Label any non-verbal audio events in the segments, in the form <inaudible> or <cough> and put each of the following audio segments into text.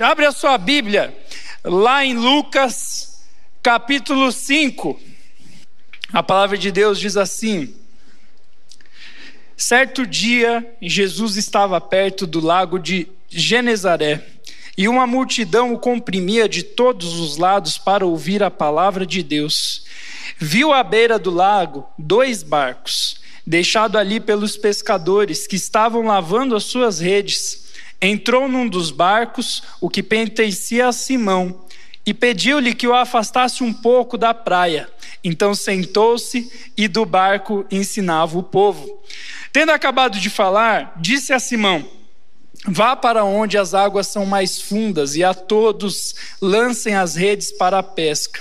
Abre a sua Bíblia lá em Lucas, capítulo 5. A palavra de Deus diz assim: Certo dia, Jesus estava perto do lago de Genezaré, e uma multidão o comprimia de todos os lados para ouvir a palavra de Deus. Viu à beira do lago dois barcos, deixados ali pelos pescadores que estavam lavando as suas redes entrou num dos barcos, o que pertencia a Simão, e pediu-lhe que o afastasse um pouco da praia. Então sentou-se e do barco ensinava o povo. Tendo acabado de falar, disse a Simão: Vá para onde as águas são mais fundas e a todos lancem as redes para a pesca.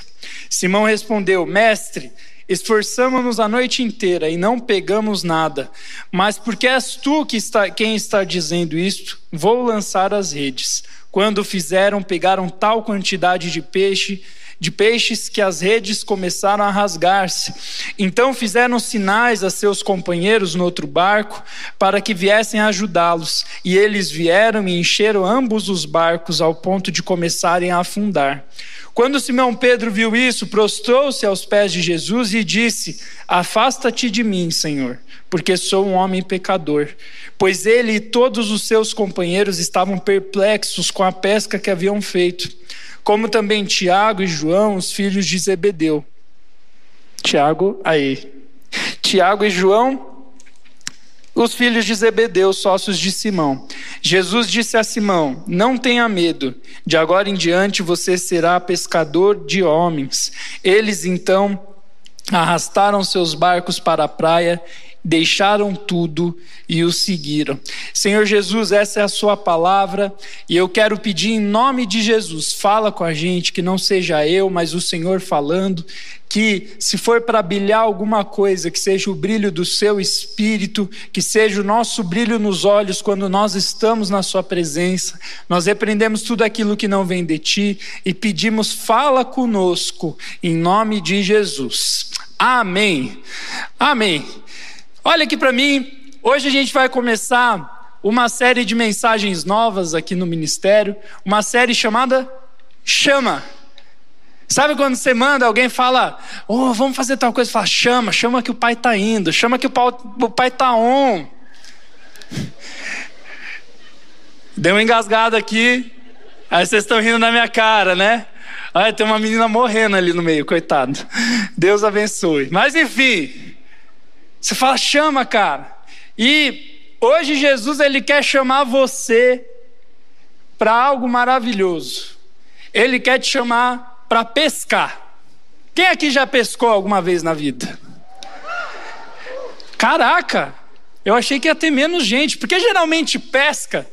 Simão respondeu: Mestre, Esforçamos-nos a noite inteira e não pegamos nada. Mas porque és tu que está, quem está dizendo isto, vou lançar as redes. Quando fizeram, pegaram tal quantidade de peixe, de peixes que as redes começaram a rasgar-se. Então fizeram sinais a seus companheiros no outro barco para que viessem ajudá-los. E eles vieram e encheram ambos os barcos ao ponto de começarem a afundar. Quando Simão Pedro viu isso, prostrou-se aos pés de Jesus e disse: Afasta-te de mim, Senhor, porque sou um homem pecador. Pois ele e todos os seus companheiros estavam perplexos com a pesca que haviam feito, como também Tiago e João, os filhos de Zebedeu. Tiago, aí. Tiago e João, os filhos de Zebedeu, sócios de Simão. Jesus disse a Simão: Não tenha medo, de agora em diante você será pescador de homens. Eles então arrastaram seus barcos para a praia deixaram tudo e o seguiram. Senhor Jesus, essa é a sua palavra e eu quero pedir em nome de Jesus, fala com a gente, que não seja eu, mas o Senhor falando, que se for para brilhar alguma coisa, que seja o brilho do seu espírito, que seja o nosso brilho nos olhos quando nós estamos na sua presença. Nós repreendemos tudo aquilo que não vem de ti e pedimos fala conosco em nome de Jesus. Amém. Amém. Olha aqui para mim, hoje a gente vai começar uma série de mensagens novas aqui no ministério, uma série chamada Chama. Sabe quando você manda alguém fala, oh, vamos fazer tal coisa, fala, chama, chama que o pai está indo, chama que o pai, o pai tá on. Deu uma engasgada aqui, aí vocês estão rindo na minha cara, né? Olha, tem uma menina morrendo ali no meio, coitado. Deus abençoe. Mas enfim, você fala, chama, cara. E hoje Jesus ele quer chamar você para algo maravilhoso. Ele quer te chamar para pescar. Quem aqui já pescou alguma vez na vida? Caraca, eu achei que ia ter menos gente, porque geralmente pesca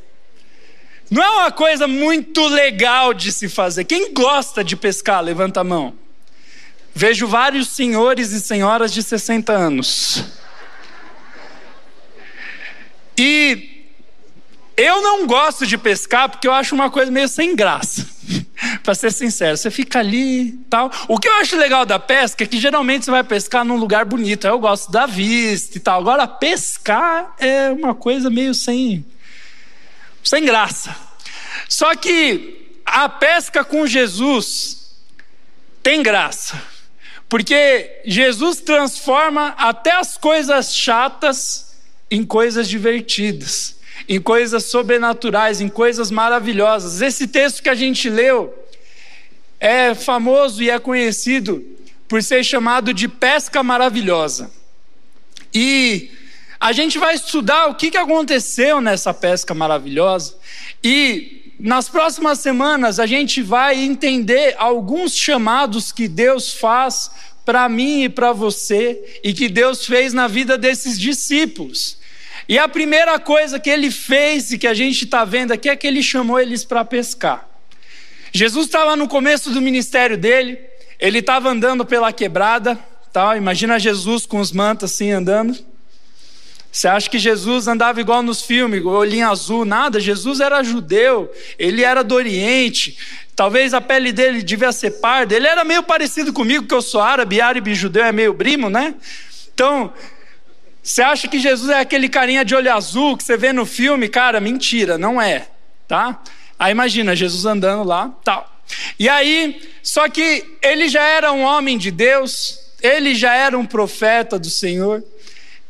não é uma coisa muito legal de se fazer. Quem gosta de pescar, levanta a mão. Vejo vários senhores e senhoras de 60 anos. E eu não gosto de pescar porque eu acho uma coisa meio sem graça. <laughs> para ser sincero, você fica ali tal. O que eu acho legal da pesca é que geralmente você vai pescar num lugar bonito. Eu gosto da vista e tal. Agora, pescar é uma coisa meio sem, sem graça. Só que a pesca com Jesus tem graça. Porque Jesus transforma até as coisas chatas em coisas divertidas, em coisas sobrenaturais, em coisas maravilhosas. Esse texto que a gente leu é famoso e é conhecido por ser chamado de pesca maravilhosa. E a gente vai estudar o que aconteceu nessa pesca maravilhosa e nas próximas semanas a gente vai entender alguns chamados que Deus faz para mim e para você e que Deus fez na vida desses discípulos. E a primeira coisa que ele fez e que a gente está vendo aqui é que ele chamou eles para pescar. Jesus estava no começo do ministério dele, ele estava andando pela quebrada, tal. Imagina Jesus com os mantos assim andando. Você acha que Jesus andava igual nos filmes, olhinho azul? Nada. Jesus era judeu, ele era do Oriente. Talvez a pele dele devia ser parda. Ele era meio parecido comigo, que eu sou árabe, árabe e judeu é meio primo, né? Então, você acha que Jesus é aquele carinha de olho azul que você vê no filme? Cara, mentira, não é, tá? Aí imagina, Jesus andando lá, tal. E aí, só que ele já era um homem de Deus, ele já era um profeta do Senhor.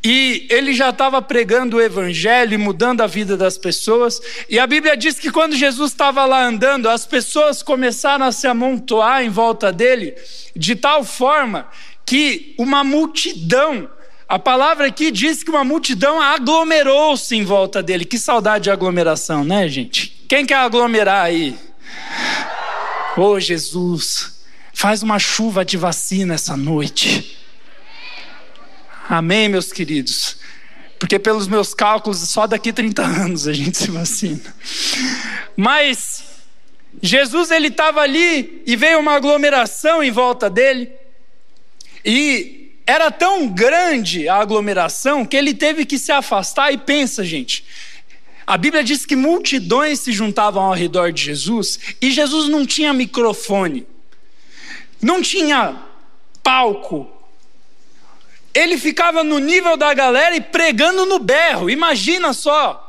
E ele já estava pregando o evangelho e mudando a vida das pessoas. E a Bíblia diz que quando Jesus estava lá andando, as pessoas começaram a se amontoar em volta dele, de tal forma que uma multidão, a palavra aqui diz que uma multidão aglomerou-se em volta dele. Que saudade de aglomeração, né, gente? Quem quer aglomerar aí? Ô oh, Jesus, faz uma chuva de vacina essa noite. Amém, meus queridos? Porque pelos meus cálculos, só daqui 30 anos a gente se vacina. Mas Jesus ele estava ali e veio uma aglomeração em volta dele. E era tão grande a aglomeração que ele teve que se afastar e pensa, gente. A Bíblia diz que multidões se juntavam ao redor de Jesus e Jesus não tinha microfone. Não tinha palco ele ficava no nível da galera e pregando no berro, imagina só.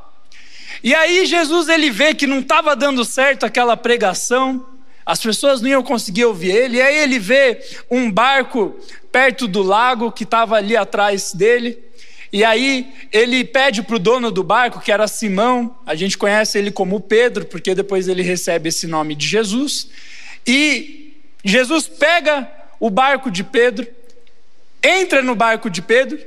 E aí Jesus ele vê que não estava dando certo aquela pregação, as pessoas não iam conseguir ouvir ele, e aí ele vê um barco perto do lago que estava ali atrás dele, e aí ele pede para o dono do barco, que era Simão, a gente conhece ele como Pedro, porque depois ele recebe esse nome de Jesus, e Jesus pega o barco de Pedro, entra no barco de Pedro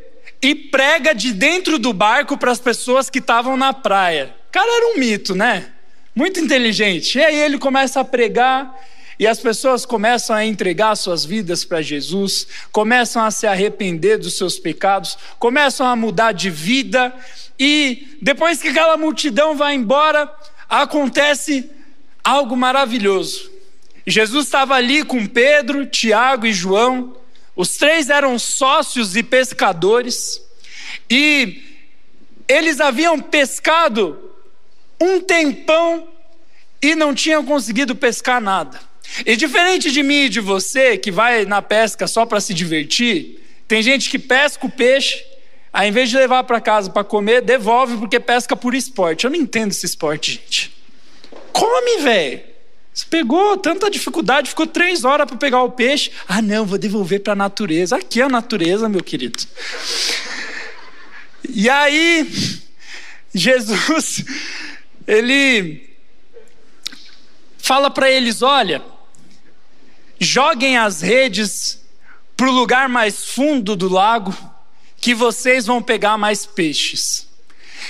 e prega de dentro do barco para as pessoas que estavam na praia. Cara era um mito, né? Muito inteligente. E aí ele começa a pregar e as pessoas começam a entregar suas vidas para Jesus, começam a se arrepender dos seus pecados, começam a mudar de vida e depois que aquela multidão vai embora, acontece algo maravilhoso. Jesus estava ali com Pedro, Tiago e João os três eram sócios e pescadores, e eles haviam pescado um tempão e não tinham conseguido pescar nada. E diferente de mim e de você, que vai na pesca só para se divertir, tem gente que pesca o peixe, ao invés de levar para casa para comer, devolve porque pesca por esporte. Eu não entendo esse esporte, gente. Come, velho. Você pegou tanta dificuldade, ficou três horas para pegar o peixe. Ah, não, vou devolver para a natureza. Aqui é a natureza, meu querido. E aí, <laughs> Jesus, ele fala para eles: olha, joguem as redes para o lugar mais fundo do lago, que vocês vão pegar mais peixes.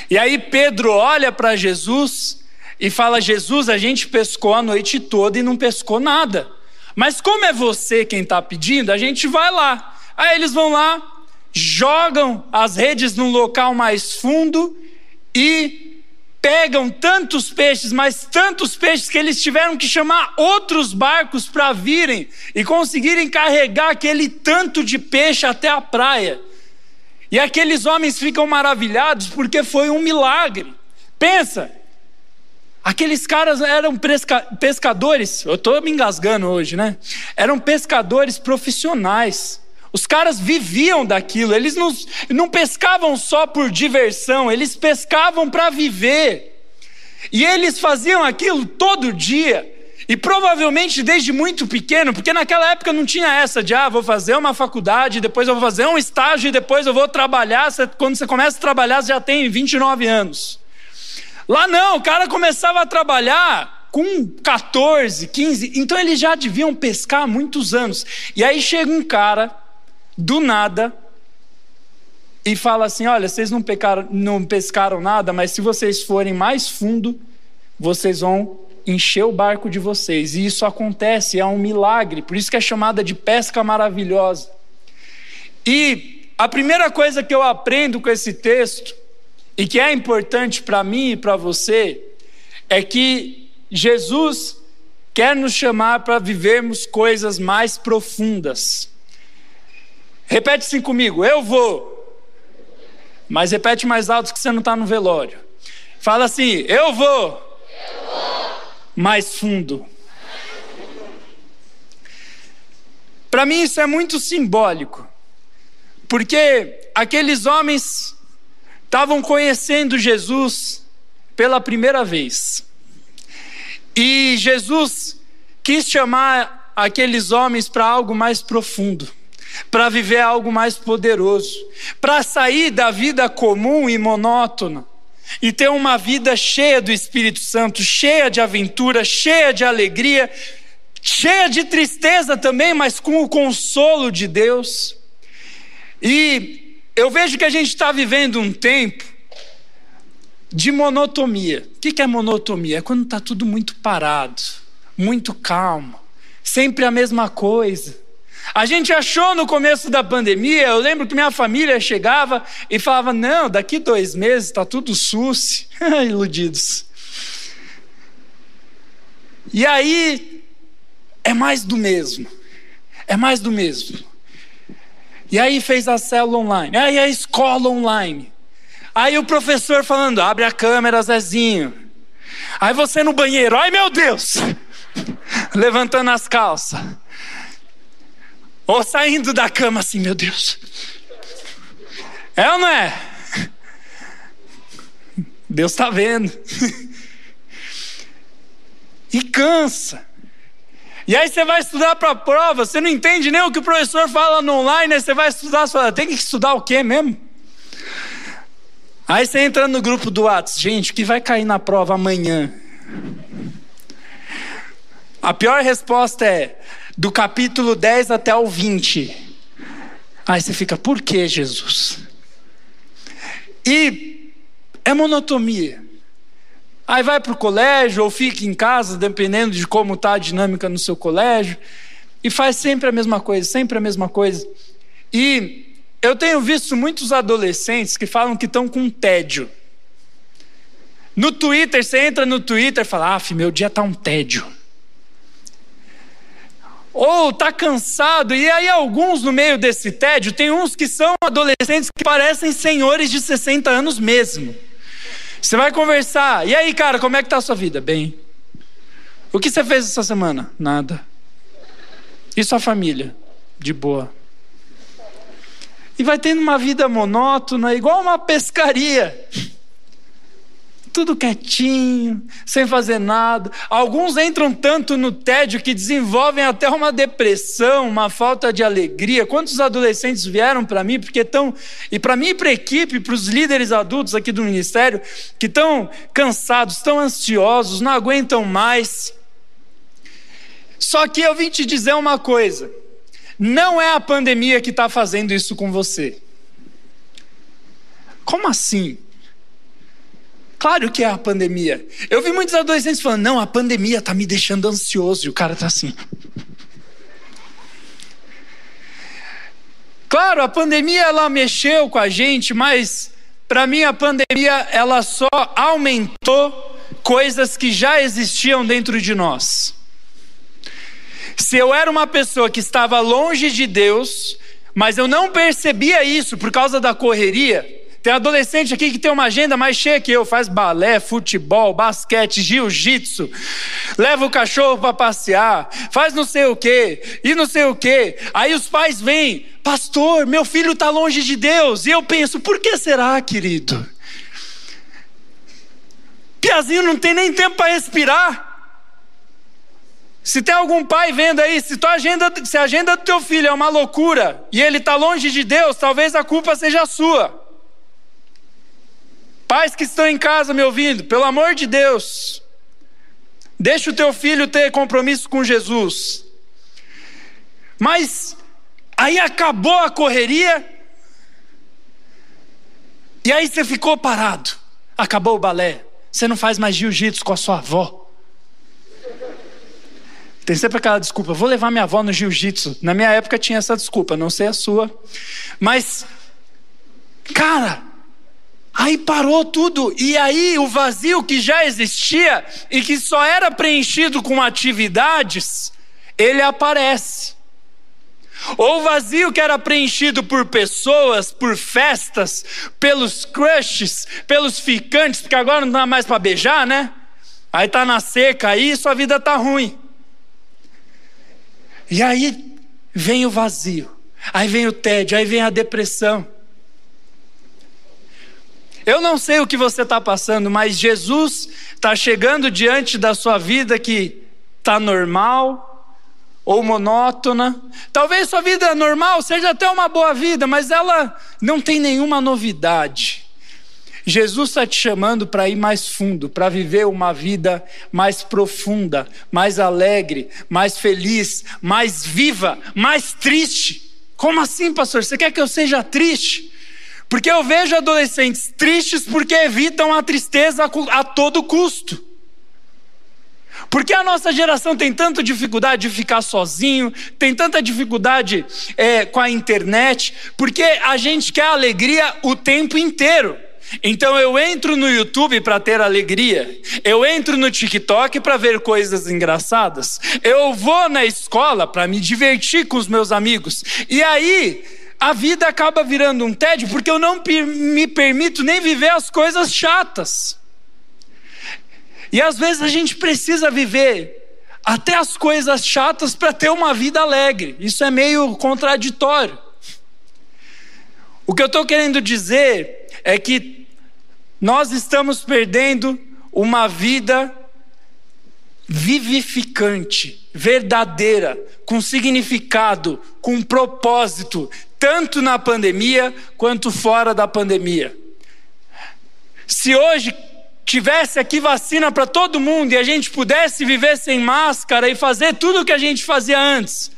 E aí Pedro olha para Jesus e fala: Jesus, a gente pescou a noite toda e não pescou nada. Mas como é você quem está pedindo, a gente vai lá. Aí eles vão lá, jogam as redes num local mais fundo e pegam tantos peixes, mas tantos peixes que eles tiveram que chamar outros barcos para virem e conseguirem carregar aquele tanto de peixe até a praia. E aqueles homens ficam maravilhados porque foi um milagre. Pensa, Aqueles caras eram pesca pescadores, eu estou me engasgando hoje, né? Eram pescadores profissionais. Os caras viviam daquilo, eles não, não pescavam só por diversão, eles pescavam para viver. E eles faziam aquilo todo dia. E provavelmente desde muito pequeno, porque naquela época não tinha essa de, ah, vou fazer uma faculdade, depois eu vou fazer um estágio e depois eu vou trabalhar. Quando você começa a trabalhar, você já tem 29 anos. Lá não, o cara começava a trabalhar com 14, 15, então eles já deviam pescar há muitos anos. E aí chega um cara, do nada, e fala assim: Olha, vocês não, pecaram, não pescaram nada, mas se vocês forem mais fundo, vocês vão encher o barco de vocês. E isso acontece, é um milagre, por isso que é chamada de pesca maravilhosa. E a primeira coisa que eu aprendo com esse texto e que é importante para mim e para você é que Jesus quer nos chamar para vivermos coisas mais profundas. Repete assim comigo: eu vou. Mas repete mais alto que você não está no velório. Fala assim: eu vou. Eu vou. Mais fundo. Para mim isso é muito simbólico, porque aqueles homens estavam conhecendo Jesus pela primeira vez. E Jesus quis chamar aqueles homens para algo mais profundo, para viver algo mais poderoso, para sair da vida comum e monótona e ter uma vida cheia do Espírito Santo, cheia de aventura, cheia de alegria, cheia de tristeza também, mas com o consolo de Deus. E eu vejo que a gente está vivendo um tempo de monotonia. O que é monotonia? É quando está tudo muito parado, muito calmo, sempre a mesma coisa. A gente achou no começo da pandemia, eu lembro que minha família chegava e falava: não, daqui dois meses está tudo sus. <laughs> Iludidos. E aí, é mais do mesmo. É mais do mesmo. E aí fez a célula online, aí a escola online. Aí o professor falando: abre a câmera, Zezinho. Aí você no banheiro, ai meu Deus! <laughs> Levantando as calças. Ou saindo da cama assim, meu Deus. É ou não é? Deus está vendo. E cansa. E aí você vai estudar para a prova, você não entende nem o que o professor fala no online, aí você vai estudar, você fala, tem que estudar o quê mesmo? Aí você entra no grupo do WhatsApp, gente, o que vai cair na prova amanhã? A pior resposta é: do capítulo 10 até o 20. Aí você fica, por que Jesus? E é monotonia. Aí vai para o colégio ou fica em casa, dependendo de como está a dinâmica no seu colégio, e faz sempre a mesma coisa, sempre a mesma coisa. E eu tenho visto muitos adolescentes que falam que estão com tédio. No Twitter, você entra no Twitter e fala: Ah, meu dia está um tédio ou está cansado, e aí alguns no meio desse tédio, tem uns que são adolescentes que parecem senhores de 60 anos mesmo. Você vai conversar, e aí cara, como é que está a sua vida? Bem. O que você fez essa semana? Nada. E sua família? De boa. E vai tendo uma vida monótona, igual uma pescaria tudo quietinho, sem fazer nada. Alguns entram tanto no tédio que desenvolvem até uma depressão, uma falta de alegria. Quantos adolescentes vieram para mim porque estão e para mim e para a equipe, para os líderes adultos aqui do ministério, que estão cansados, estão ansiosos, não aguentam mais. Só que eu vim te dizer uma coisa: não é a pandemia que está fazendo isso com você. Como assim? Claro que é a pandemia. Eu vi muitos adolescentes falando: não, a pandemia está me deixando ansioso. E o cara está assim. Claro, a pandemia ela mexeu com a gente, mas para mim a pandemia ela só aumentou coisas que já existiam dentro de nós. Se eu era uma pessoa que estava longe de Deus, mas eu não percebia isso por causa da correria, tem adolescente aqui que tem uma agenda mais cheia que eu, faz balé, futebol, basquete, jiu-jitsu, leva o cachorro para passear, faz não sei o quê, e não sei o quê. Aí os pais vêm, pastor, meu filho está longe de Deus. E eu penso, por que será, querido? Piazinho não tem nem tempo para respirar. Se tem algum pai vendo aí, se, tua agenda, se a agenda do teu filho é uma loucura e ele está longe de Deus, talvez a culpa seja sua. Pais que estão em casa me ouvindo, pelo amor de Deus, deixa o teu filho ter compromisso com Jesus. Mas aí acabou a correria, e aí você ficou parado. Acabou o balé. Você não faz mais jiu-jitsu com a sua avó. Tem sempre aquela desculpa, vou levar minha avó no jiu-jitsu. Na minha época tinha essa desculpa, não sei a sua. Mas, cara, Aí parou tudo, e aí o vazio que já existia e que só era preenchido com atividades, ele aparece. Ou o vazio que era preenchido por pessoas, por festas, pelos crushes, pelos ficantes, porque agora não dá mais para beijar, né? Aí tá na seca, aí sua vida tá ruim. E aí vem o vazio, aí vem o tédio, aí vem a depressão. Eu não sei o que você está passando, mas Jesus está chegando diante da sua vida que está normal ou monótona. Talvez sua vida normal seja até uma boa vida, mas ela não tem nenhuma novidade. Jesus está te chamando para ir mais fundo, para viver uma vida mais profunda, mais alegre, mais feliz, mais viva, mais triste. Como assim, pastor? Você quer que eu seja triste? Porque eu vejo adolescentes tristes porque evitam a tristeza a todo custo. Porque a nossa geração tem tanta dificuldade de ficar sozinho, tem tanta dificuldade é, com a internet, porque a gente quer alegria o tempo inteiro. Então eu entro no YouTube para ter alegria, eu entro no TikTok para ver coisas engraçadas, eu vou na escola para me divertir com os meus amigos, e aí a vida acaba virando um tédio porque eu não me permito nem viver as coisas chatas. E às vezes a gente precisa viver até as coisas chatas para ter uma vida alegre. Isso é meio contraditório. O que eu estou querendo dizer é que nós estamos perdendo uma vida vivificante, verdadeira, com significado, com propósito, tanto na pandemia quanto fora da pandemia. Se hoje tivesse aqui vacina para todo mundo e a gente pudesse viver sem máscara e fazer tudo o que a gente fazia antes,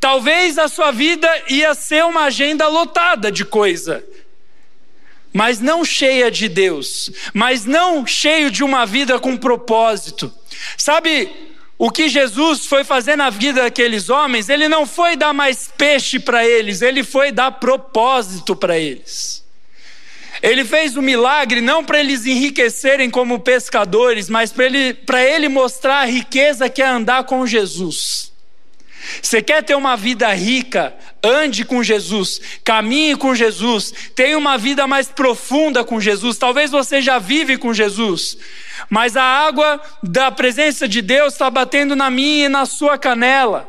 talvez a sua vida ia ser uma agenda lotada de coisa, mas não cheia de Deus, mas não cheio de uma vida com propósito. Sabe, o que Jesus foi fazer na vida daqueles homens, ele não foi dar mais peixe para eles, ele foi dar propósito para eles. Ele fez o milagre não para eles enriquecerem como pescadores, mas para ele, ele mostrar a riqueza que é andar com Jesus. Você quer ter uma vida rica? Ande com Jesus, caminhe com Jesus, tenha uma vida mais profunda com Jesus. Talvez você já vive com Jesus, mas a água da presença de Deus está batendo na minha e na sua canela.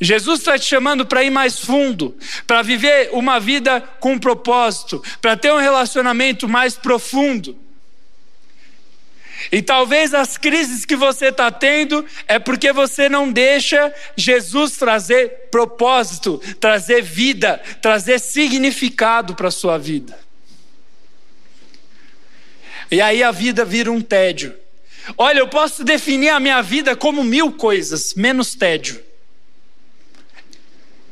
Jesus está te chamando para ir mais fundo, para viver uma vida com propósito, para ter um relacionamento mais profundo. E talvez as crises que você está tendo é porque você não deixa Jesus trazer propósito, trazer vida, trazer significado para a sua vida. E aí a vida vira um tédio. Olha, eu posso definir a minha vida como mil coisas, menos tédio.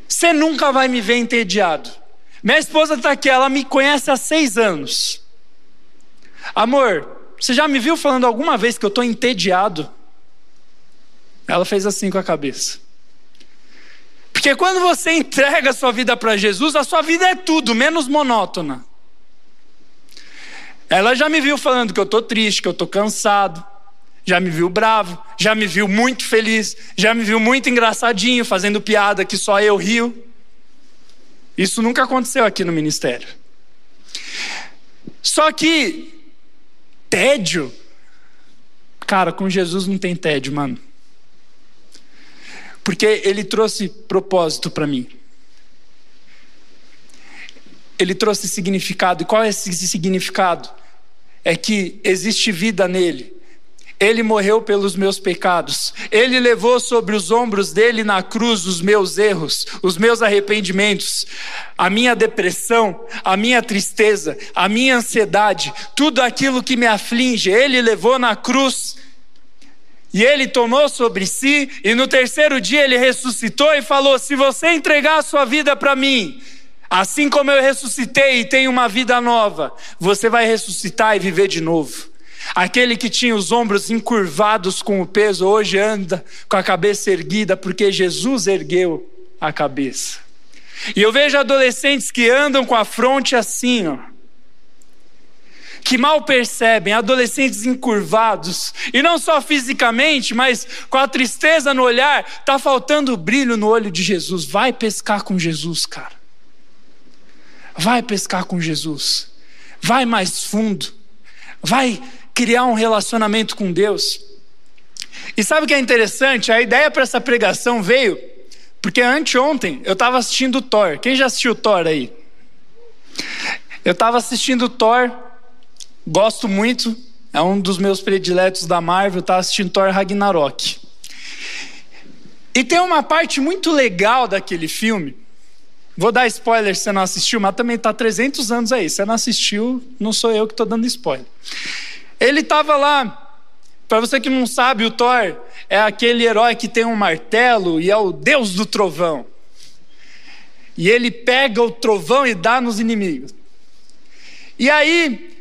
Você nunca vai me ver entediado. Minha esposa está aqui, ela me conhece há seis anos. Amor, você já me viu falando alguma vez que eu estou entediado? Ela fez assim com a cabeça. Porque quando você entrega a sua vida para Jesus, a sua vida é tudo, menos monótona. Ela já me viu falando que eu estou triste, que eu estou cansado. Já me viu bravo, já me viu muito feliz, já me viu muito engraçadinho, fazendo piada que só eu rio. Isso nunca aconteceu aqui no ministério. Só que tédio. Cara, com Jesus não tem tédio, mano. Porque ele trouxe propósito para mim. Ele trouxe significado. E qual é esse significado? É que existe vida nele. Ele morreu pelos meus pecados. Ele levou sobre os ombros dele na cruz os meus erros, os meus arrependimentos, a minha depressão, a minha tristeza, a minha ansiedade, tudo aquilo que me aflige. Ele levou na cruz. E ele tomou sobre si, e no terceiro dia ele ressuscitou e falou: Se você entregar a sua vida para mim, assim como eu ressuscitei e tenho uma vida nova, você vai ressuscitar e viver de novo. Aquele que tinha os ombros encurvados com o peso, hoje anda com a cabeça erguida, porque Jesus ergueu a cabeça. E eu vejo adolescentes que andam com a fronte assim, ó, que mal percebem, adolescentes encurvados, e não só fisicamente, mas com a tristeza no olhar, está faltando brilho no olho de Jesus. Vai pescar com Jesus, cara. Vai pescar com Jesus. Vai mais fundo. Vai criar um relacionamento com Deus. E sabe o que é interessante? A ideia para essa pregação veio porque anteontem eu estava assistindo Thor. Quem já assistiu Thor aí? Eu estava assistindo Thor Gosto muito, é um dos meus prediletos da Marvel, tá assistindo Thor Ragnarok. E tem uma parte muito legal daquele filme. Vou dar spoiler se você não assistiu, mas também tá 300 anos aí. Se você não assistiu, não sou eu que estou dando spoiler. Ele estava lá, para você que não sabe, o Thor é aquele herói que tem um martelo e é o deus do trovão. E ele pega o trovão e dá nos inimigos. E aí,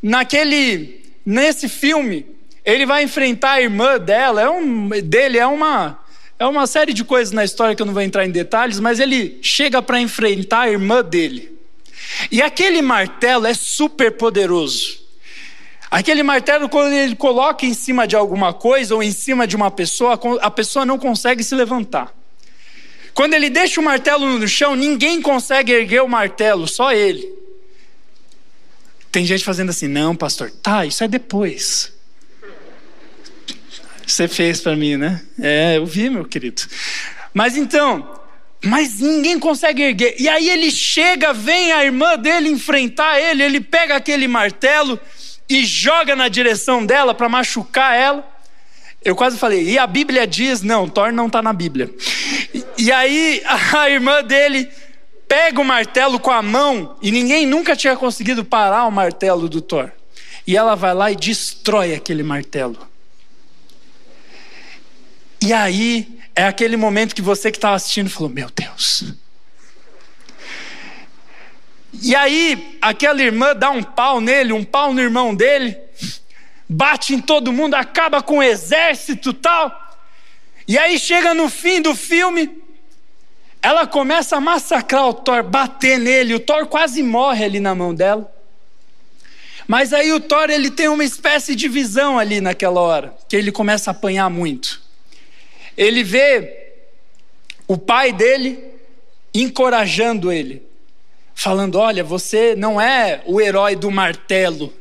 naquele, nesse filme, ele vai enfrentar a irmã dela, é um, dele é uma é uma série de coisas na história que eu não vou entrar em detalhes, mas ele chega para enfrentar a irmã dele. E aquele martelo é super poderoso. Aquele martelo, quando ele coloca em cima de alguma coisa ou em cima de uma pessoa, a pessoa não consegue se levantar. Quando ele deixa o martelo no chão, ninguém consegue erguer o martelo, só ele. Tem gente fazendo assim, não, pastor, tá, isso é depois. Você fez para mim, né? É, eu vi, meu querido. Mas então, mas ninguém consegue erguer. E aí ele chega, vem a irmã dele enfrentar ele, ele pega aquele martelo e joga na direção dela para machucar ela. Eu quase falei, e a Bíblia diz, não, Thor não está na Bíblia. E, e aí <laughs> a irmã dele pega o martelo com a mão, e ninguém nunca tinha conseguido parar o martelo do Thor. E ela vai lá e destrói aquele martelo. E aí é aquele momento que você que estava assistindo falou: Meu Deus. E aí aquela irmã dá um pau nele, um pau no irmão dele, bate em todo mundo, acaba com o exército tal. E aí chega no fim do filme, ela começa a massacrar o Thor, bater nele, o Thor quase morre ali na mão dela. Mas aí o Thor ele tem uma espécie de visão ali naquela hora, que ele começa a apanhar muito. Ele vê o pai dele encorajando ele, falando: "Olha, você não é o herói do martelo.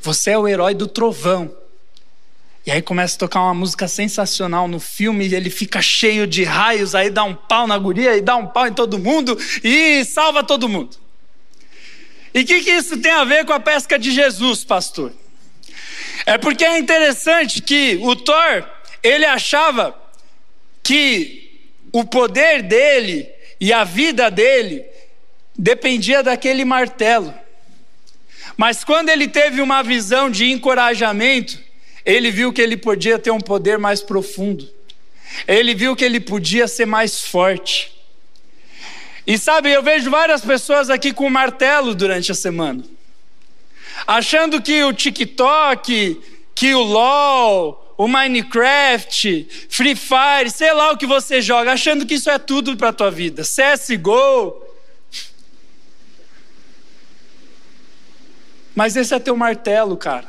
Você é o herói do trovão." E aí começa a tocar uma música sensacional no filme, ele fica cheio de raios, aí dá um pau na guria, e dá um pau em todo mundo, e salva todo mundo. E o que, que isso tem a ver com a pesca de Jesus, pastor? É porque é interessante que o Thor, ele achava que o poder dele e a vida dele dependia daquele martelo. Mas quando ele teve uma visão de encorajamento, ele viu que ele podia ter um poder mais profundo. Ele viu que ele podia ser mais forte. E sabe, eu vejo várias pessoas aqui com martelo durante a semana, achando que o TikTok, que o LOL, o Minecraft, Free Fire, sei lá o que você joga, achando que isso é tudo para a tua vida. CSGO. Mas esse é teu martelo, cara.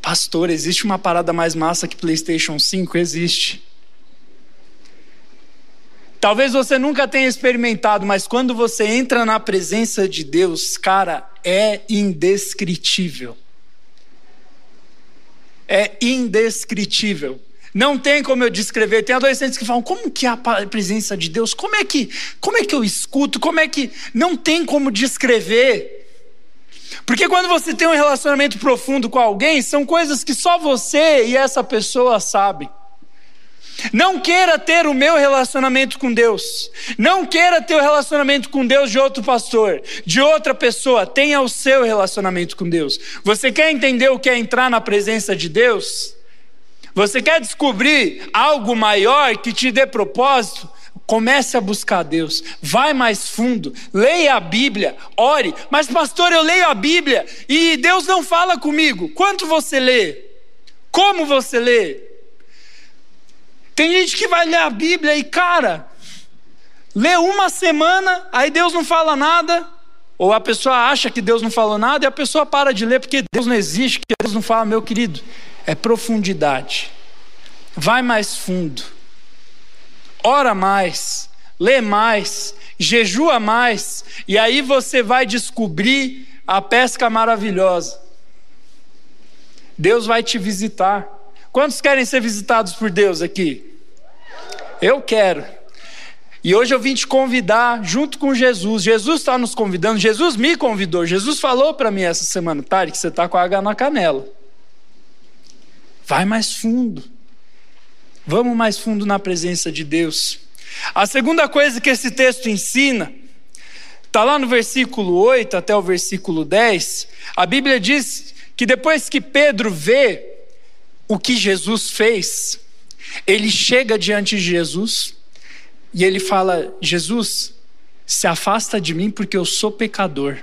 Pastor, existe uma parada mais massa que PlayStation 5? Existe. Talvez você nunca tenha experimentado, mas quando você entra na presença de Deus, cara, é indescritível. É indescritível. Não tem como eu descrever. Tem adolescentes que falam: "Como que é a presença de Deus? Como é que, como é que eu escuto? Como é que não tem como descrever?" Porque quando você tem um relacionamento profundo com alguém, são coisas que só você e essa pessoa sabem. Não queira ter o meu relacionamento com Deus. Não queira ter o relacionamento com Deus de outro pastor, de outra pessoa. Tenha o seu relacionamento com Deus. Você quer entender o que é entrar na presença de Deus? Você quer descobrir algo maior que te dê propósito? Comece a buscar Deus, vai mais fundo, leia a Bíblia, ore. Mas, pastor, eu leio a Bíblia e Deus não fala comigo. Quanto você lê? Como você lê? Tem gente que vai ler a Bíblia e, cara, lê uma semana, aí Deus não fala nada, ou a pessoa acha que Deus não falou nada e a pessoa para de ler porque Deus não existe, que Deus não fala, meu querido. É profundidade. Vai mais fundo ora mais, lê mais, jejua mais, e aí você vai descobrir a pesca maravilhosa. Deus vai te visitar. Quantos querem ser visitados por Deus aqui? Eu quero. E hoje eu vim te convidar junto com Jesus. Jesus está nos convidando, Jesus me convidou. Jesus falou para mim essa semana, Tari, que você está com a água na canela. Vai mais fundo. Vamos mais fundo na presença de Deus. A segunda coisa que esse texto ensina, está lá no versículo 8 até o versículo 10. A Bíblia diz que depois que Pedro vê o que Jesus fez, ele chega diante de Jesus e ele fala: Jesus, se afasta de mim porque eu sou pecador.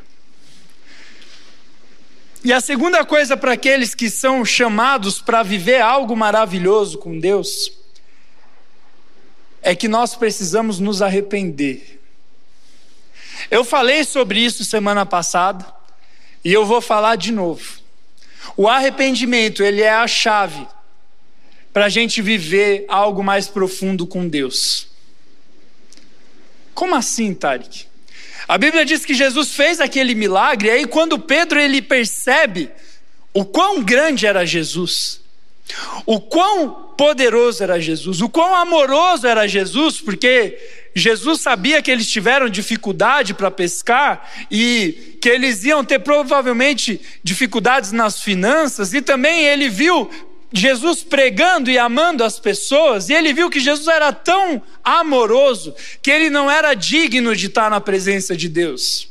E a segunda coisa para aqueles que são chamados para viver algo maravilhoso com Deus é que nós precisamos nos arrepender. Eu falei sobre isso semana passada e eu vou falar de novo. O arrependimento, ele é a chave para a gente viver algo mais profundo com Deus. Como assim, Tarek? A Bíblia diz que Jesus fez aquele milagre, e aí quando Pedro ele percebe o quão grande era Jesus, o quão poderoso era Jesus, o quão amoroso era Jesus, porque Jesus sabia que eles tiveram dificuldade para pescar e que eles iam ter provavelmente dificuldades nas finanças, e também ele viu Jesus pregando e amando as pessoas, e ele viu que Jesus era tão amoroso que ele não era digno de estar na presença de Deus.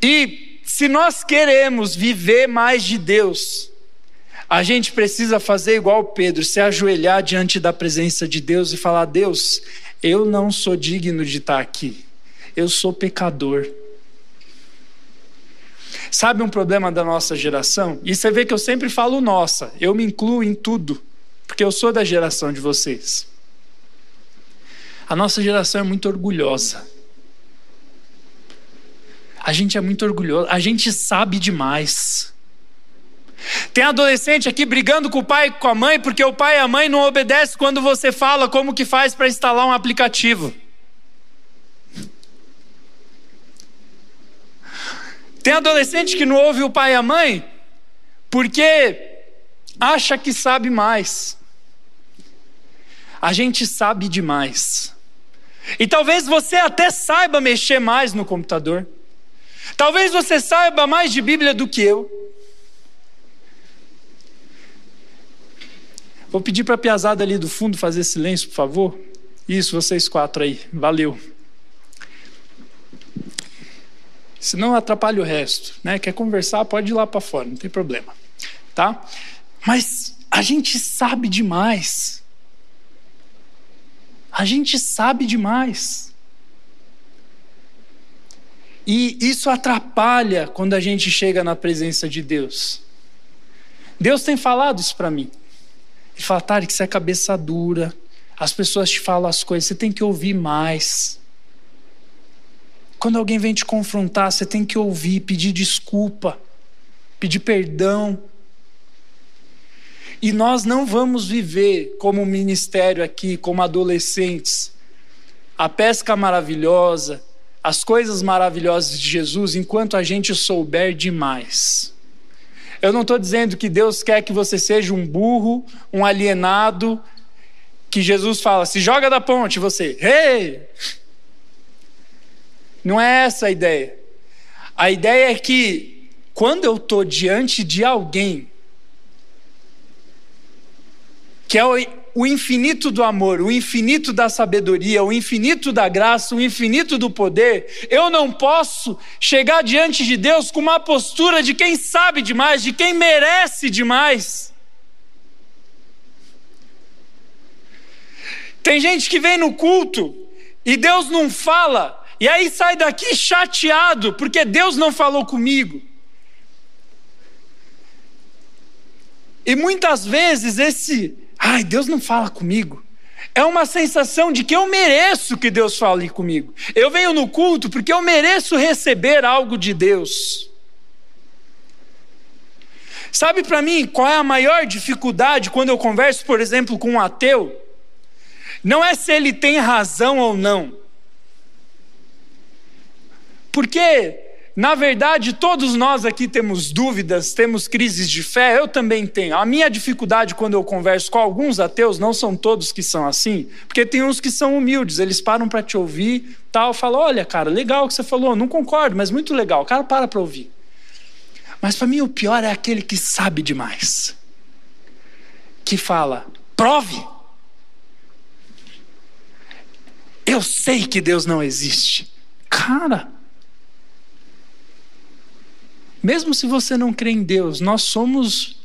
E se nós queremos viver mais de Deus, a gente precisa fazer igual Pedro, se ajoelhar diante da presença de Deus e falar: Deus, eu não sou digno de estar aqui, eu sou pecador. Sabe um problema da nossa geração? E você vê que eu sempre falo nossa, eu me incluo em tudo, porque eu sou da geração de vocês. A nossa geração é muito orgulhosa. A gente é muito orgulhoso, a gente sabe demais. Tem adolescente aqui brigando com o pai e com a mãe porque o pai e a mãe não obedecem quando você fala como que faz para instalar um aplicativo. Tem adolescente que não ouve o pai e a mãe porque acha que sabe mais. A gente sabe demais. E talvez você até saiba mexer mais no computador. Talvez você saiba mais de Bíblia do que eu. Vou pedir para a piazada ali do fundo fazer silêncio, por favor. Isso, vocês quatro aí. Valeu. Senão atrapalha o resto, né? Quer conversar, pode ir lá para fora, não tem problema, tá? Mas a gente sabe demais. A gente sabe demais. E isso atrapalha quando a gente chega na presença de Deus. Deus tem falado isso para mim. Ele fala, Tarek, você é cabeça dura. As pessoas te falam as coisas, você tem que ouvir mais. Quando alguém vem te confrontar, você tem que ouvir, pedir desculpa, pedir perdão. E nós não vamos viver como ministério aqui, como adolescentes, a pesca maravilhosa, as coisas maravilhosas de Jesus, enquanto a gente souber demais. Eu não estou dizendo que Deus quer que você seja um burro, um alienado, que Jesus fala, se joga da ponte, você, hey! Não é essa a ideia. A ideia é que quando eu estou diante de alguém que é o infinito do amor, o infinito da sabedoria, o infinito da graça, o infinito do poder, eu não posso chegar diante de Deus com uma postura de quem sabe demais, de quem merece demais. Tem gente que vem no culto e Deus não fala, e aí sai daqui chateado, porque Deus não falou comigo. E muitas vezes esse, ai, Deus não fala comigo, é uma sensação de que eu mereço que Deus fale comigo. Eu venho no culto porque eu mereço receber algo de Deus. Sabe para mim qual é a maior dificuldade quando eu converso, por exemplo, com um ateu? Não é se ele tem razão ou não. Porque na verdade, todos nós aqui temos dúvidas, temos crises de fé, eu também tenho. A minha dificuldade quando eu converso com alguns ateus, não são todos que são assim, porque tem uns que são humildes, eles param para te ouvir, tal, falam: "Olha, cara, legal o que você falou, não concordo, mas muito legal". O cara para para ouvir. Mas para mim o pior é aquele que sabe demais. Que fala: "Prove". Eu sei que Deus não existe. Cara, mesmo se você não crê em Deus, nós somos,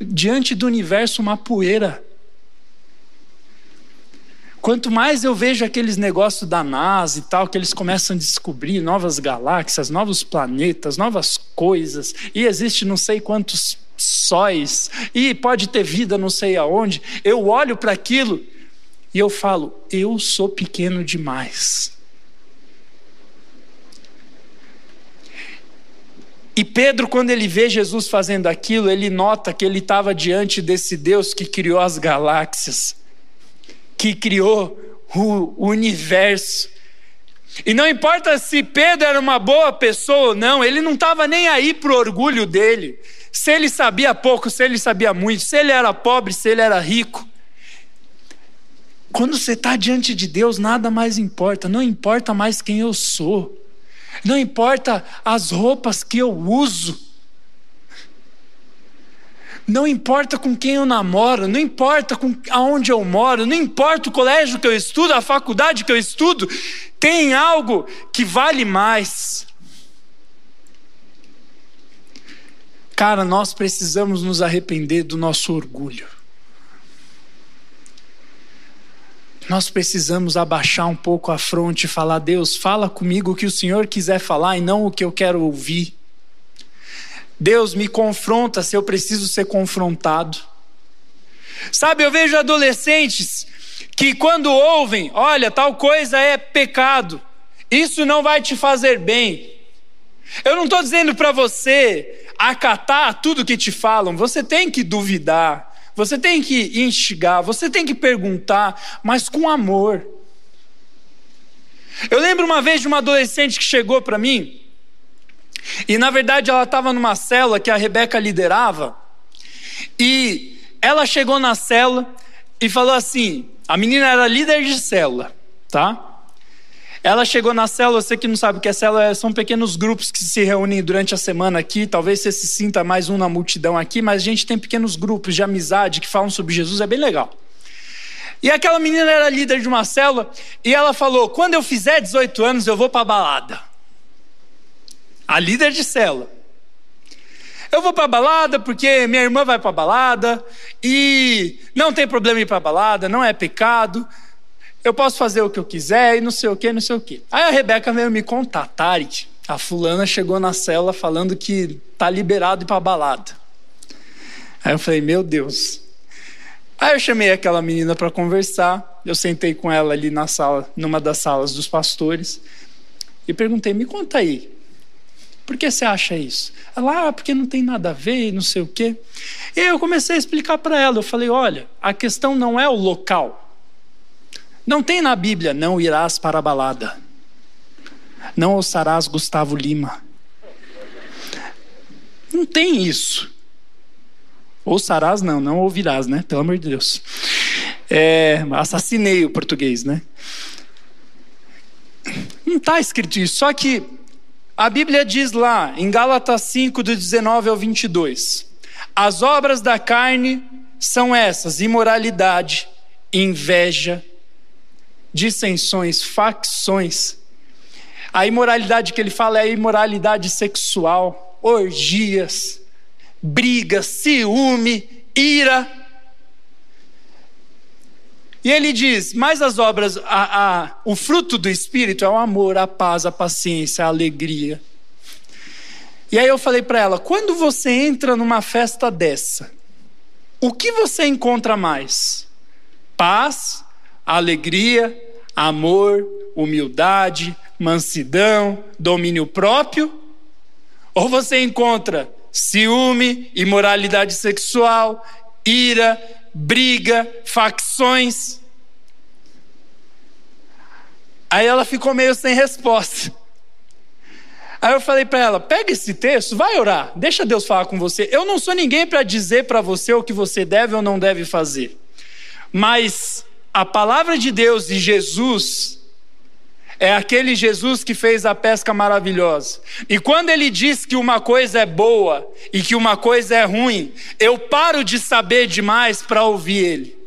diante do universo, uma poeira. Quanto mais eu vejo aqueles negócios da NASA e tal, que eles começam a descobrir novas galáxias, novos planetas, novas coisas, e existe não sei quantos sóis, e pode ter vida não sei aonde, eu olho para aquilo e eu falo, eu sou pequeno demais. E Pedro, quando ele vê Jesus fazendo aquilo, ele nota que ele estava diante desse Deus que criou as galáxias, que criou o universo. E não importa se Pedro era uma boa pessoa ou não, ele não estava nem aí para o orgulho dele. Se ele sabia pouco, se ele sabia muito, se ele era pobre, se ele era rico. Quando você está diante de Deus, nada mais importa, não importa mais quem eu sou não importa as roupas que eu uso, não importa com quem eu namoro, não importa com aonde eu moro, não importa o colégio que eu estudo, a faculdade que eu estudo, tem algo que vale mais. Cara, nós precisamos nos arrepender do nosso orgulho. Nós precisamos abaixar um pouco a fronte e falar: Deus, fala comigo o que o Senhor quiser falar e não o que eu quero ouvir. Deus me confronta se eu preciso ser confrontado. Sabe, eu vejo adolescentes que, quando ouvem, olha, tal coisa é pecado, isso não vai te fazer bem. Eu não estou dizendo para você acatar tudo que te falam, você tem que duvidar. Você tem que instigar, você tem que perguntar, mas com amor. Eu lembro uma vez de uma adolescente que chegou para mim, e na verdade ela estava numa célula que a Rebeca liderava, e ela chegou na célula e falou assim: a menina era líder de célula, tá? Ela chegou na célula, você que não sabe o que é célula, são pequenos grupos que se reúnem durante a semana aqui. Talvez você se sinta mais um na multidão aqui, mas a gente tem pequenos grupos de amizade que falam sobre Jesus, é bem legal. E aquela menina era líder de uma célula e ela falou: quando eu fizer 18 anos, eu vou para balada. A líder de célula. Eu vou para balada porque minha irmã vai para balada e não tem problema ir para balada, não é pecado eu posso fazer o que eu quiser e não sei o que, não sei o que. Aí a Rebeca veio me contar, tarde, a fulana chegou na cela falando que tá liberado para balada. Aí eu falei, meu Deus. Aí eu chamei aquela menina para conversar, eu sentei com ela ali na sala, numa das salas dos pastores, e perguntei, me conta aí, por que você acha isso? Ela, ah, porque não tem nada a ver, não sei o quê. E eu comecei a explicar para ela, eu falei, olha, a questão não é o local, não tem na Bíblia, não irás para a balada. Não ouçarás Gustavo Lima. Não tem isso. Ouçarás, não, não ouvirás, né? Pelo amor de Deus. É, assassinei o português, né? Não está escrito isso. Só que a Bíblia diz lá, em Gálatas 5, do 19 ao 22, as obras da carne são essas: imoralidade, inveja, dissensões, facções. A imoralidade que ele fala é a imoralidade sexual, orgias, brigas, ciúme, ira. E ele diz: mas as obras, a, a, o fruto do Espírito é o amor, a paz, a paciência, a alegria. E aí eu falei para ela: quando você entra numa festa dessa, o que você encontra mais? Paz, alegria, amor, humildade, mansidão, domínio próprio? Ou você encontra ciúme, imoralidade sexual, ira, briga, facções? Aí ela ficou meio sem resposta. Aí eu falei para ela: pega esse texto, vai orar, deixa Deus falar com você. Eu não sou ninguém para dizer para você o que você deve ou não deve fazer. Mas a palavra de Deus e Jesus é aquele Jesus que fez a pesca maravilhosa. E quando ele diz que uma coisa é boa e que uma coisa é ruim, eu paro de saber demais para ouvir ele.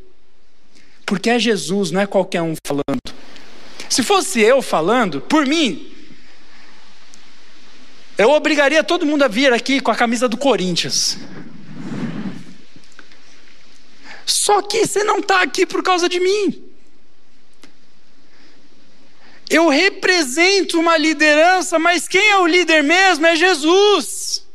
Porque é Jesus, não é qualquer um falando. Se fosse eu falando, por mim, eu obrigaria todo mundo a vir aqui com a camisa do Corinthians. Só que você não está aqui por causa de mim. Eu represento uma liderança, mas quem é o líder mesmo é Jesus.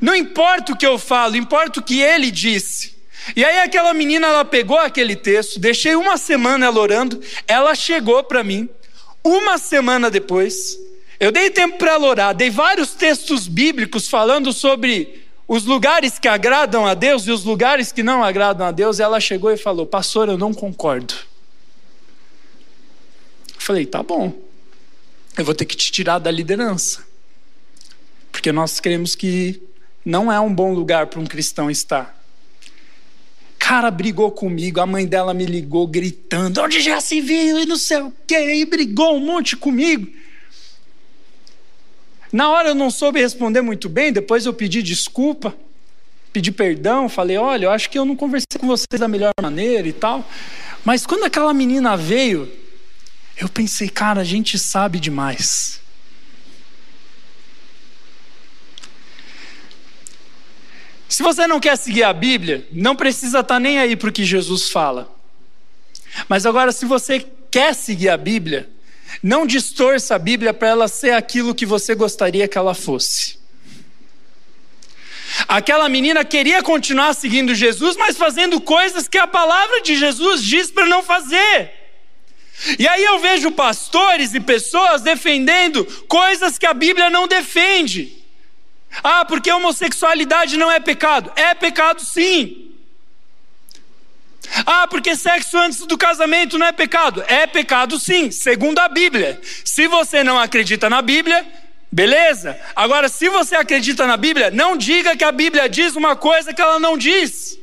Não importa o que eu falo, importa o que ele disse. E aí aquela menina, ela pegou aquele texto, deixei uma semana ela orando, ela chegou para mim, uma semana depois, eu dei tempo para ela orar, dei vários textos bíblicos falando sobre os lugares que agradam a Deus e os lugares que não agradam a Deus, ela chegou e falou: Pastor, eu não concordo. Eu falei: Tá bom, eu vou ter que te tirar da liderança, porque nós queremos que não é um bom lugar para um cristão estar. Cara brigou comigo, a mãe dela me ligou gritando: Onde já se viu e não sei o quê, e brigou um monte comigo. Na hora eu não soube responder muito bem, depois eu pedi desculpa, pedi perdão, falei: olha, eu acho que eu não conversei com vocês da melhor maneira e tal. Mas quando aquela menina veio, eu pensei, cara, a gente sabe demais. Se você não quer seguir a Bíblia, não precisa estar nem aí para o que Jesus fala. Mas agora, se você quer seguir a Bíblia, não distorça a Bíblia para ela ser aquilo que você gostaria que ela fosse. Aquela menina queria continuar seguindo Jesus, mas fazendo coisas que a palavra de Jesus diz para não fazer. E aí eu vejo pastores e pessoas defendendo coisas que a Bíblia não defende. Ah, porque homossexualidade não é pecado. É pecado sim. Ah, porque sexo antes do casamento não é pecado? É pecado sim, segundo a Bíblia. Se você não acredita na Bíblia, beleza. Agora, se você acredita na Bíblia, não diga que a Bíblia diz uma coisa que ela não diz.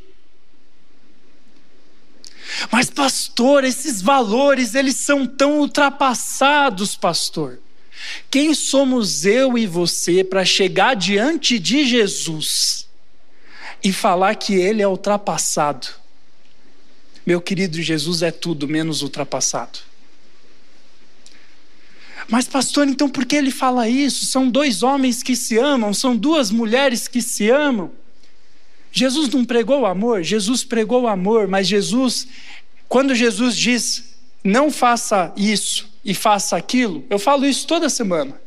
Mas, pastor, esses valores, eles são tão ultrapassados, pastor. Quem somos eu e você para chegar diante de Jesus e falar que ele é ultrapassado? Meu querido, Jesus é tudo menos ultrapassado. Mas, pastor, então por que ele fala isso? São dois homens que se amam, são duas mulheres que se amam. Jesus não pregou o amor? Jesus pregou o amor, mas Jesus, quando Jesus diz, não faça isso e faça aquilo, eu falo isso toda semana.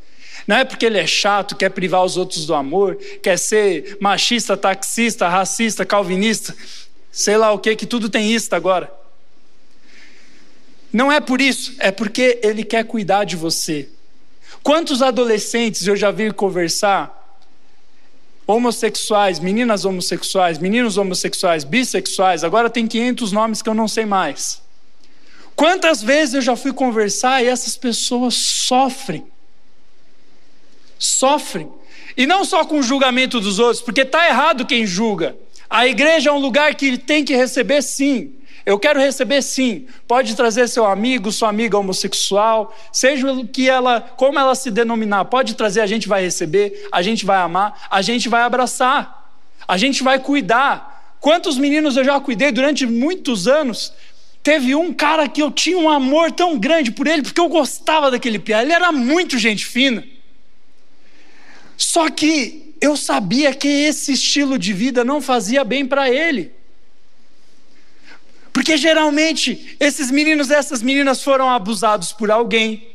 Não é porque ele é chato, quer privar os outros do amor, quer ser machista, taxista, racista, calvinista sei lá o que, que tudo tem isso agora. Não é por isso, é porque Ele quer cuidar de você. Quantos adolescentes eu já vi conversar, homossexuais, meninas homossexuais, meninos homossexuais, bissexuais, agora tem 500 nomes que eu não sei mais. Quantas vezes eu já fui conversar e essas pessoas sofrem. Sofrem. E não só com o julgamento dos outros, porque está errado quem julga. A igreja é um lugar que tem que receber sim. Eu quero receber sim. Pode trazer seu amigo, sua amiga homossexual, seja o que ela, como ela se denominar, pode trazer, a gente vai receber, a gente vai amar, a gente vai abraçar, a gente vai cuidar. Quantos meninos eu já cuidei durante muitos anos? Teve um cara que eu tinha um amor tão grande por ele, porque eu gostava daquele piá. Ele era muito gente fina. Só que eu sabia que esse estilo de vida não fazia bem para ele. Porque geralmente esses meninos essas meninas foram abusados por alguém,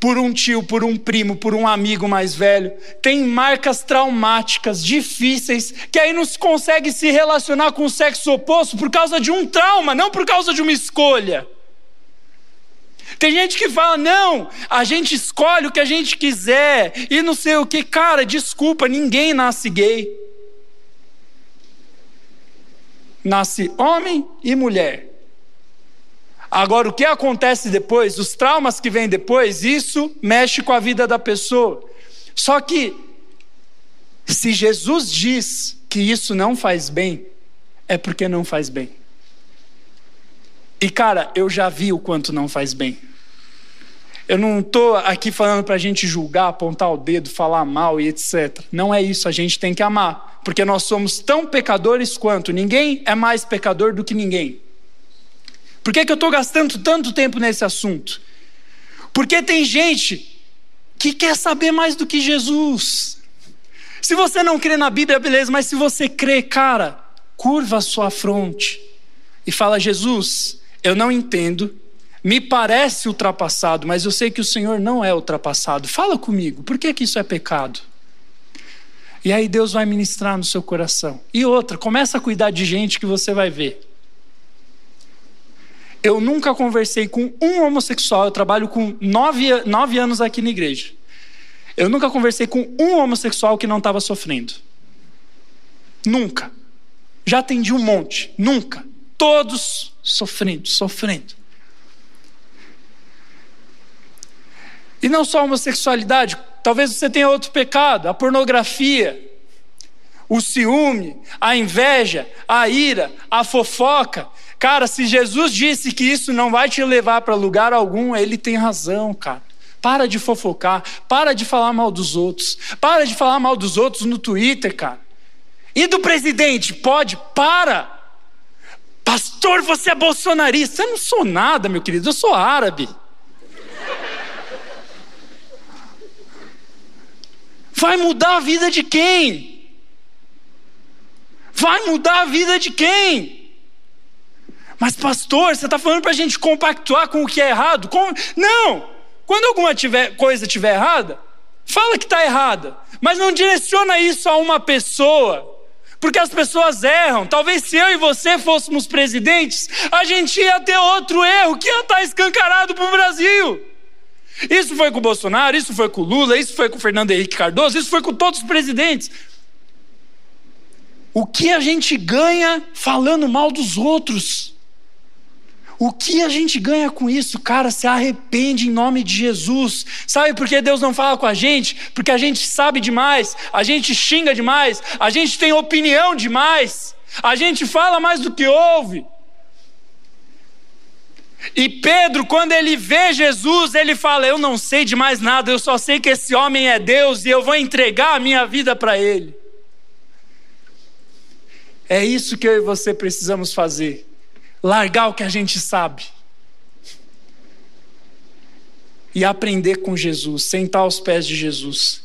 por um tio, por um primo, por um amigo mais velho, tem marcas traumáticas, difíceis, que aí não se consegue se relacionar com o sexo oposto por causa de um trauma, não por causa de uma escolha. Tem gente que fala, não, a gente escolhe o que a gente quiser e não sei o que. Cara, desculpa, ninguém nasce gay. Nasce homem e mulher. Agora, o que acontece depois, os traumas que vêm depois, isso mexe com a vida da pessoa. Só que, se Jesus diz que isso não faz bem, é porque não faz bem. E cara, eu já vi o quanto não faz bem. Eu não estou aqui falando para a gente julgar, apontar o dedo, falar mal e etc. Não é isso, a gente tem que amar, porque nós somos tão pecadores quanto. Ninguém é mais pecador do que ninguém. Por que, que eu estou gastando tanto tempo nesse assunto? Porque tem gente que quer saber mais do que Jesus. Se você não crê na Bíblia, beleza, mas se você crê, cara, curva a sua fronte e fala: Jesus, eu não entendo, me parece ultrapassado, mas eu sei que o Senhor não é ultrapassado. Fala comigo, por que, que isso é pecado? E aí Deus vai ministrar no seu coração. E outra, começa a cuidar de gente que você vai ver. Eu nunca conversei com um homossexual, eu trabalho com nove, nove anos aqui na igreja. Eu nunca conversei com um homossexual que não estava sofrendo. Nunca. Já atendi um monte. Nunca. Todos sofrendo, sofrendo. E não só a homossexualidade, talvez você tenha outro pecado, a pornografia, o ciúme, a inveja, a ira, a fofoca. Cara, se Jesus disse que isso não vai te levar para lugar algum, ele tem razão, cara. Para de fofocar, para de falar mal dos outros, para de falar mal dos outros no Twitter, cara. E do presidente? Pode, para. Pastor, você é bolsonarista. Eu não sou nada, meu querido, eu sou árabe. Vai mudar a vida de quem? Vai mudar a vida de quem? Mas, pastor, você está falando para a gente compactuar com o que é errado? Com... Não! Quando alguma tiver, coisa estiver errada, fala que está errada, mas não direciona isso a uma pessoa, porque as pessoas erram. Talvez se eu e você fôssemos presidentes, a gente ia ter outro erro que ia estar tá escancarado para o Brasil. Isso foi com o Bolsonaro, isso foi com o Lula, isso foi com o Fernando Henrique Cardoso, isso foi com todos os presidentes. O que a gente ganha falando mal dos outros? O que a gente ganha com isso? Cara, se arrepende em nome de Jesus. Sabe por que Deus não fala com a gente? Porque a gente sabe demais, a gente xinga demais, a gente tem opinião demais, a gente fala mais do que ouve. E Pedro, quando ele vê Jesus, ele fala: Eu não sei de mais nada, eu só sei que esse homem é Deus e eu vou entregar a minha vida para ele. É isso que eu e você precisamos fazer. Largar o que a gente sabe. E aprender com Jesus, sentar aos pés de Jesus.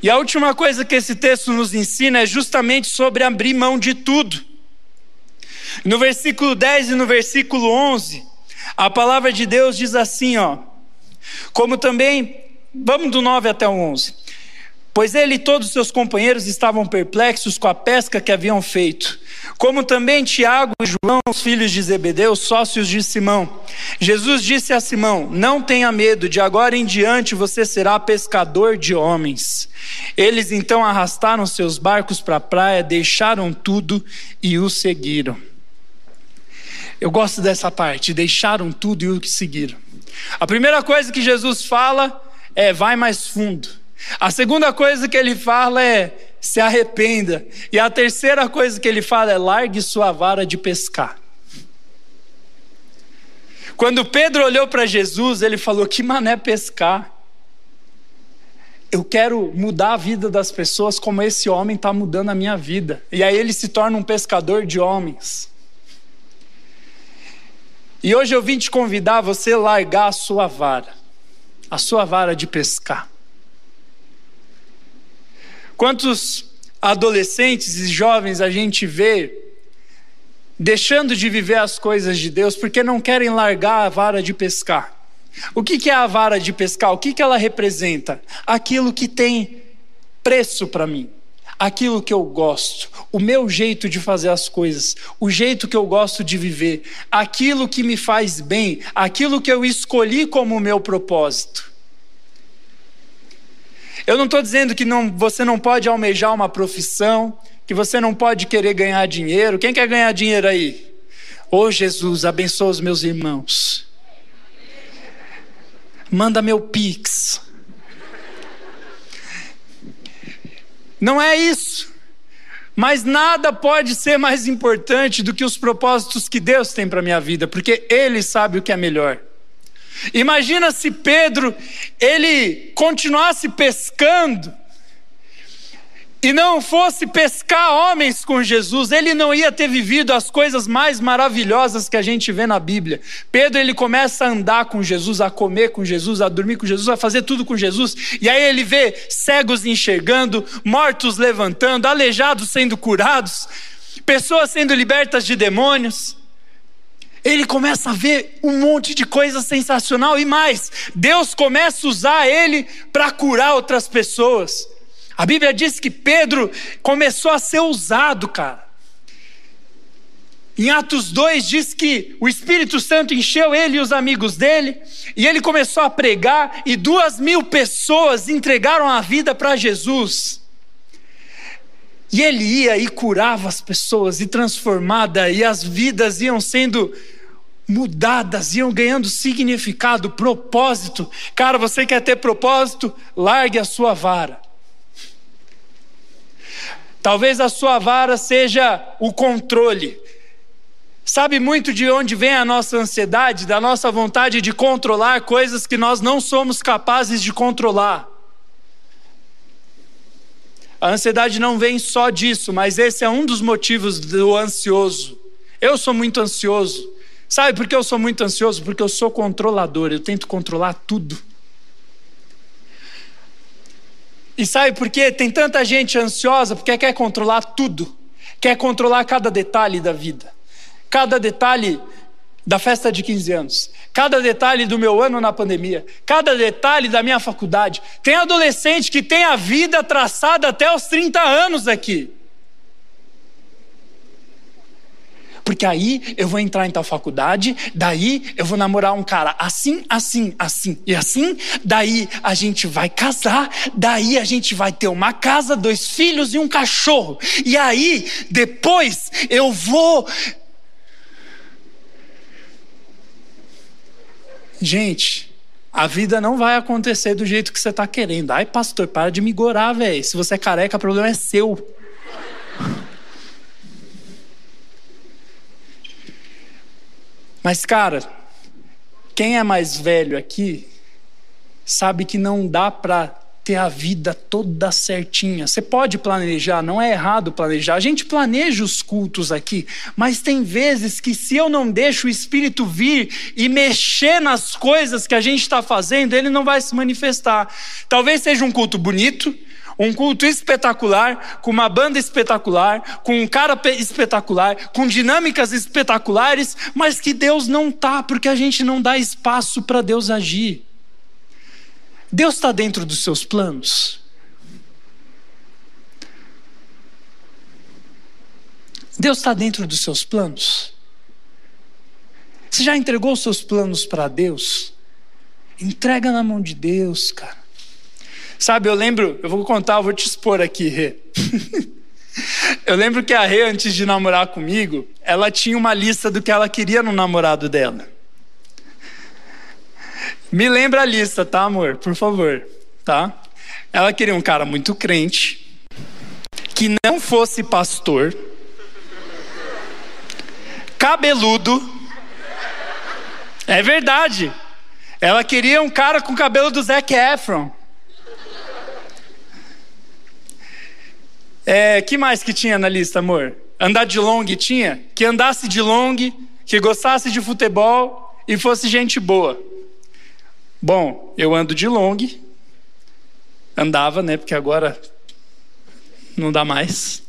E a última coisa que esse texto nos ensina é justamente sobre abrir mão de tudo. No versículo 10 e no versículo 11, a palavra de Deus diz assim, ó. Como também, vamos do 9 até o 11. Pois ele e todos os seus companheiros estavam perplexos com a pesca que haviam feito. Como também Tiago e João, os filhos de Zebedeu, sócios de Simão. Jesus disse a Simão: Não tenha medo, de agora em diante você será pescador de homens. Eles então arrastaram seus barcos para a praia, deixaram tudo e o seguiram. Eu gosto dessa parte, deixaram tudo e o seguiram. A primeira coisa que Jesus fala é: vai mais fundo. A segunda coisa que ele fala é: se arrependa. E a terceira coisa que ele fala é: largue sua vara de pescar. Quando Pedro olhou para Jesus, ele falou: que mané pescar. Eu quero mudar a vida das pessoas como esse homem está mudando a minha vida. E aí ele se torna um pescador de homens. E hoje eu vim te convidar a você largar a sua vara, a sua vara de pescar. Quantos adolescentes e jovens a gente vê deixando de viver as coisas de Deus porque não querem largar a vara de pescar? O que é a vara de pescar? O que ela representa? Aquilo que tem preço para mim aquilo que eu gosto, o meu jeito de fazer as coisas, o jeito que eu gosto de viver, aquilo que me faz bem, aquilo que eu escolhi como meu propósito. Eu não estou dizendo que não, você não pode almejar uma profissão, que você não pode querer ganhar dinheiro. Quem quer ganhar dinheiro aí? Ô oh, Jesus, abençoa os meus irmãos. manda meu pix. Não é isso. Mas nada pode ser mais importante do que os propósitos que Deus tem para minha vida, porque Ele sabe o que é melhor. Imagina se Pedro ele continuasse pescando e não fosse pescar homens com Jesus, ele não ia ter vivido as coisas mais maravilhosas que a gente vê na Bíblia. Pedro ele começa a andar com Jesus, a comer com Jesus, a dormir com Jesus, a fazer tudo com Jesus, e aí ele vê cegos enxergando, mortos levantando, aleijados sendo curados, pessoas sendo libertas de demônios. Ele começa a ver um monte de coisa sensacional e mais, Deus começa a usar ele para curar outras pessoas. A Bíblia diz que Pedro começou a ser usado, cara. Em Atos 2 diz que o Espírito Santo encheu ele e os amigos dele, e ele começou a pregar, e duas mil pessoas entregaram a vida para Jesus. E ele ia e curava as pessoas, e transformada, e as vidas iam sendo mudadas, iam ganhando significado, propósito. Cara, você quer ter propósito? Largue a sua vara. Talvez a sua vara seja o controle. Sabe muito de onde vem a nossa ansiedade, da nossa vontade de controlar coisas que nós não somos capazes de controlar. A ansiedade não vem só disso, mas esse é um dos motivos do ansioso. Eu sou muito ansioso. Sabe por que eu sou muito ansioso? Porque eu sou controlador, eu tento controlar tudo. E sabe por quê? Tem tanta gente ansiosa porque quer controlar tudo, quer controlar cada detalhe da vida, cada detalhe da festa de 15 anos, cada detalhe do meu ano na pandemia, cada detalhe da minha faculdade. Tem adolescente que tem a vida traçada até os 30 anos aqui. porque aí eu vou entrar em tal faculdade, daí eu vou namorar um cara assim, assim, assim e assim, daí a gente vai casar, daí a gente vai ter uma casa, dois filhos e um cachorro, e aí depois eu vou. Gente, a vida não vai acontecer do jeito que você está querendo. Ai, pastor, para de me gorar, velho. Se você é careca, o problema é seu. Mas, cara, quem é mais velho aqui sabe que não dá para ter a vida toda certinha. Você pode planejar, não é errado planejar. A gente planeja os cultos aqui, mas tem vezes que se eu não deixo o Espírito vir e mexer nas coisas que a gente está fazendo, ele não vai se manifestar. Talvez seja um culto bonito, um culto espetacular, com uma banda espetacular, com um cara espetacular, com dinâmicas espetaculares, mas que Deus não tá, porque a gente não dá espaço para Deus agir. Deus está dentro dos seus planos. Deus está dentro dos seus planos. Você já entregou os seus planos para Deus? Entrega na mão de Deus, cara. Sabe, eu lembro, eu vou contar, eu vou te expor aqui, Rê. <laughs> eu lembro que a Rê, antes de namorar comigo, ela tinha uma lista do que ela queria no namorado dela. Me lembra a lista, tá, amor? Por favor, tá? Ela queria um cara muito crente, que não fosse pastor, cabeludo. É verdade. Ela queria um cara com cabelo do Zac Efron. É, que mais que tinha na lista, amor? Andar de long tinha? Que andasse de long, que gostasse de futebol e fosse gente boa. Bom, eu ando de long, andava, né? Porque agora não dá mais.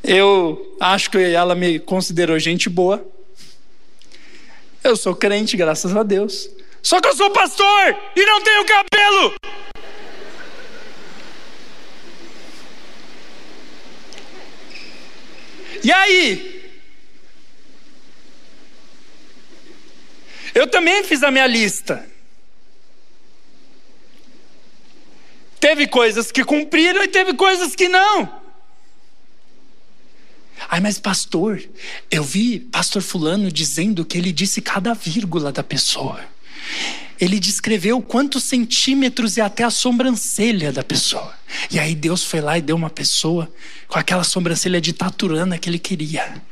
Eu acho que ela me considerou gente boa. Eu sou crente, graças a Deus. Só que eu sou pastor e não tenho cabelo. E aí? Eu também fiz a minha lista. Teve coisas que cumpriram e teve coisas que não. Ai, mas pastor, eu vi pastor Fulano dizendo que ele disse cada vírgula da pessoa. ele descreveu quantos centímetros e até a sobrancelha da pessoa. E aí Deus foi lá e deu uma pessoa com aquela sobrancelha de taturana que ele queria.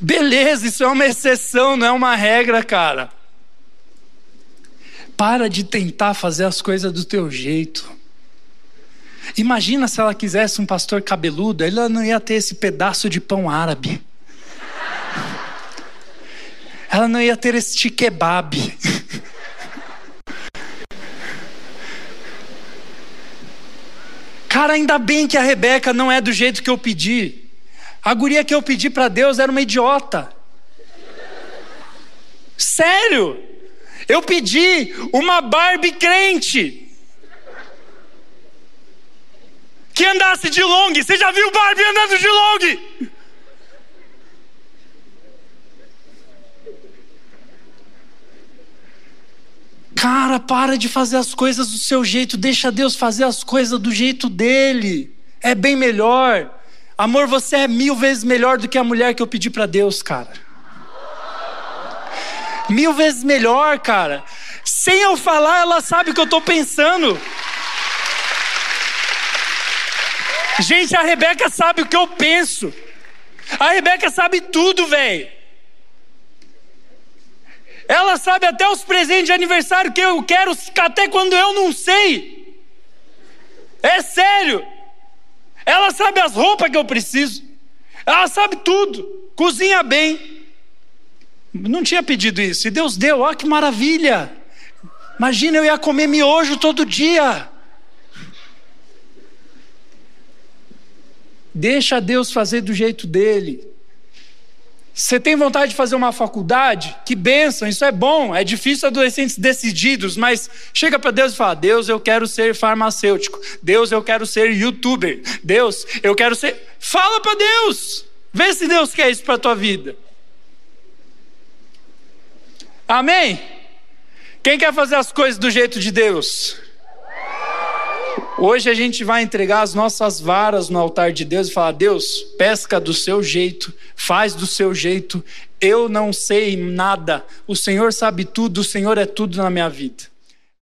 Beleza, isso é uma exceção, não é uma regra, cara. Para de tentar fazer as coisas do teu jeito. Imagina se ela quisesse um pastor cabeludo, ela não ia ter esse pedaço de pão árabe. Ela não ia ter este kebab. Cara, ainda bem que a Rebeca não é do jeito que eu pedi. A guria que eu pedi para Deus era uma idiota. Sério? Eu pedi uma Barbie crente. Que andasse de long. Você já viu Barbie andando de long? Cara, para de fazer as coisas do seu jeito, deixa Deus fazer as coisas do jeito dele. É bem melhor. Amor, você é mil vezes melhor do que a mulher que eu pedi para Deus, cara. Mil vezes melhor, cara. Sem eu falar, ela sabe o que eu estou pensando. Gente, a Rebeca sabe o que eu penso. A Rebeca sabe tudo, velho. Ela sabe até os presentes de aniversário que eu quero, até quando eu não sei. É sério. Ela sabe as roupas que eu preciso. Ela sabe tudo. Cozinha bem. Não tinha pedido isso. E Deus deu, olha que maravilha. Imagina eu ia comer miojo todo dia. Deixa Deus fazer do jeito dele. Você tem vontade de fazer uma faculdade? Que benção, isso é bom. É difícil adolescentes decididos, mas chega para Deus e fala: Deus, eu quero ser farmacêutico. Deus, eu quero ser youtuber. Deus, eu quero ser. Fala para Deus. Vê se Deus quer isso para tua vida. Amém? Quem quer fazer as coisas do jeito de Deus? Hoje a gente vai entregar as nossas varas no altar de Deus e falar: Deus, pesca do seu jeito, faz do seu jeito. Eu não sei nada, o Senhor sabe tudo, o Senhor é tudo na minha vida.